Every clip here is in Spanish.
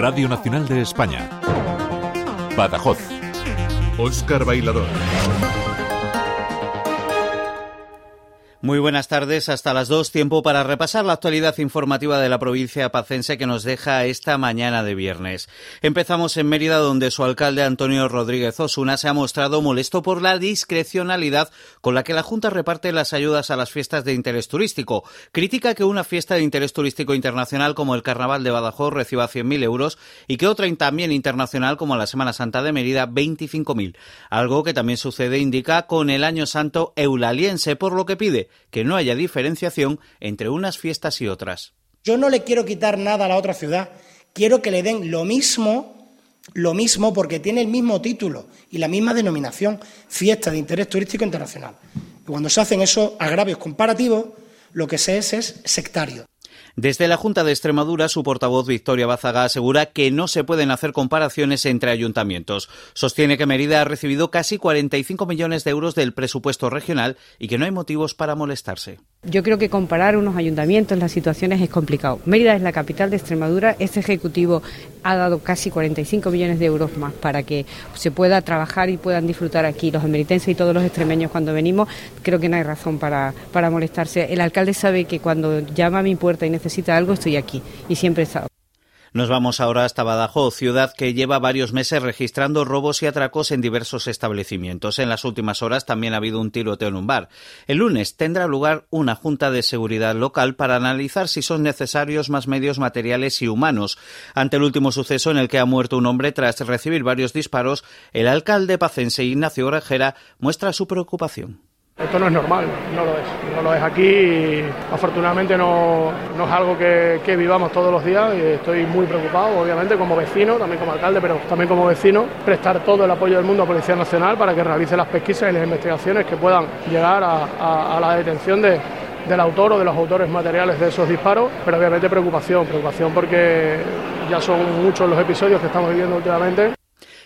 Radio Nacional de España. Badajoz. Óscar Bailador. Muy buenas tardes, hasta las dos, tiempo para repasar la actualidad informativa de la provincia pacense que nos deja esta mañana de viernes. Empezamos en Mérida, donde su alcalde Antonio Rodríguez Osuna se ha mostrado molesto por la discrecionalidad con la que la Junta reparte las ayudas a las fiestas de interés turístico. Critica que una fiesta de interés turístico internacional como el Carnaval de Badajoz reciba 100.000 euros y que otra también internacional como la Semana Santa de Mérida 25.000. Algo que también sucede, indica, con el Año Santo Eulaliense, por lo que pide que no haya diferenciación entre unas fiestas y otras. Yo no le quiero quitar nada a la otra ciudad, quiero que le den lo mismo, lo mismo porque tiene el mismo título y la misma denominación, fiesta de interés turístico internacional. cuando se hacen esos agravios comparativos, lo que se es es sectario. Desde la Junta de Extremadura, su portavoz Victoria Bazaga asegura que no se pueden hacer comparaciones entre ayuntamientos. Sostiene que Mérida ha recibido casi 45 millones de euros del presupuesto regional y que no hay motivos para molestarse. Yo creo que comparar unos ayuntamientos, las situaciones es complicado. Mérida es la capital de Extremadura. Este Ejecutivo ha dado casi 45 millones de euros más para que se pueda trabajar y puedan disfrutar aquí los emeritenses y todos los extremeños cuando venimos. Creo que no hay razón para, para molestarse. El alcalde sabe que cuando llama a mi puerta y necesita algo, estoy aquí y siempre he estado. Nos vamos ahora hasta Badajoz, ciudad que lleva varios meses registrando robos y atracos en diversos establecimientos. En las últimas horas también ha habido un tiroteo en un bar. El lunes tendrá lugar una junta de seguridad local para analizar si son necesarios más medios materiales y humanos. Ante el último suceso en el que ha muerto un hombre tras recibir varios disparos, el alcalde pacense Ignacio Grajera muestra su preocupación. Esto no es normal, no lo es. No lo es aquí y afortunadamente no, no es algo que, que, vivamos todos los días y estoy muy preocupado, obviamente, como vecino, también como alcalde, pero también como vecino, prestar todo el apoyo del mundo a Policía Nacional para que realice las pesquisas y las investigaciones que puedan llegar a, a, a la detención de, del autor o de los autores materiales de esos disparos, pero obviamente preocupación, preocupación porque ya son muchos los episodios que estamos viviendo últimamente.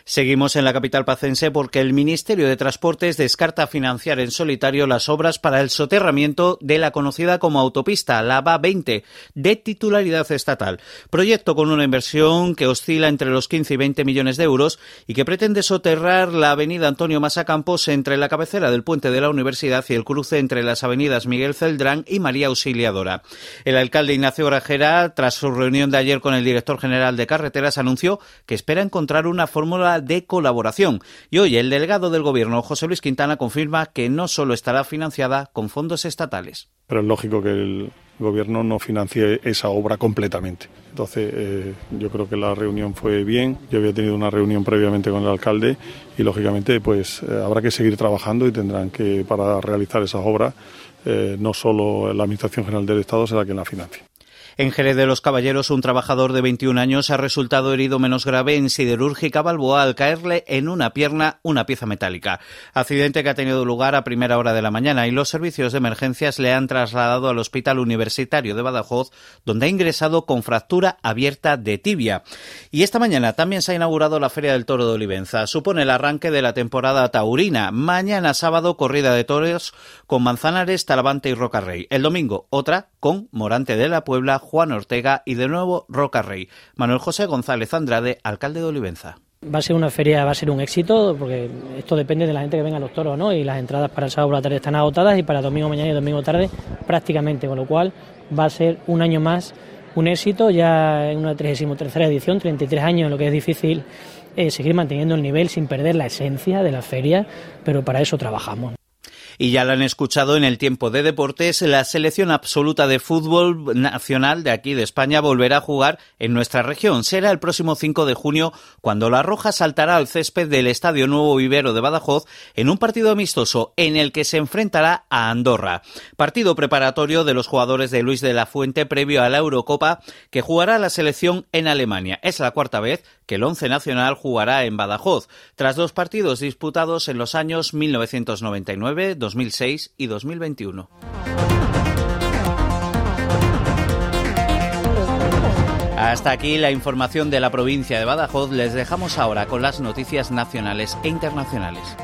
Seguimos en la capital pacense porque el Ministerio de Transportes descarta financiar en solitario las obras para el soterramiento de la conocida como autopista, la VA 20, de titularidad estatal. Proyecto con una inversión que oscila entre los 15 y 20 millones de euros y que pretende soterrar la avenida Antonio Masa Campos entre la cabecera del puente de la universidad y el cruce entre las avenidas Miguel Celdrán y María Auxiliadora. El alcalde Ignacio Grajera, tras su reunión de ayer con el director general de carreteras, anunció que espera encontrar una fórmula de colaboración. Y hoy el delegado del Gobierno, José Luis Quintana, confirma que no solo estará financiada con fondos estatales. Pero es lógico que el Gobierno no financie esa obra completamente. Entonces, eh, yo creo que la reunión fue bien. Yo había tenido una reunión previamente con el alcalde y, lógicamente, pues eh, habrá que seguir trabajando y tendrán que, para realizar esas obras, eh, no solo la Administración General del Estado será quien la financie. En Jerez de los Caballeros, un trabajador de 21 años ha resultado herido menos grave en siderúrgica Balboa al caerle en una pierna una pieza metálica. Accidente que ha tenido lugar a primera hora de la mañana y los servicios de emergencias le han trasladado al Hospital Universitario de Badajoz, donde ha ingresado con fractura abierta de tibia. Y esta mañana también se ha inaugurado la Feria del Toro de Olivenza. Supone el arranque de la temporada taurina. Mañana sábado, corrida de toros con Manzanares, Talavante y Rocarrey. El domingo, otra con Morante de la Puebla, Juan Ortega y de nuevo Roca Rey. Manuel José González Andrade, alcalde de Olivenza. Va a ser una feria, va a ser un éxito, porque esto depende de la gente que venga a los toros, ¿no? Y las entradas para el sábado por la tarde están agotadas y para domingo mañana y domingo tarde prácticamente, con lo cual va a ser un año más un éxito, ya en una 33 edición, 33 años, lo que es difícil eh, seguir manteniendo el nivel sin perder la esencia de la feria, pero para eso trabajamos. Y ya lo han escuchado en el tiempo de deportes, la selección absoluta de fútbol nacional de aquí de España volverá a jugar en nuestra región. Será el próximo 5 de junio cuando la Roja saltará al césped del Estadio Nuevo Vivero de Badajoz en un partido amistoso en el que se enfrentará a Andorra. Partido preparatorio de los jugadores de Luis de la Fuente previo a la Eurocopa que jugará la selección en Alemania. Es la cuarta vez que el once nacional jugará en Badajoz, tras dos partidos disputados en los años 1999, 2006 y 2021. Hasta aquí la información de la provincia de Badajoz. Les dejamos ahora con las noticias nacionales e internacionales.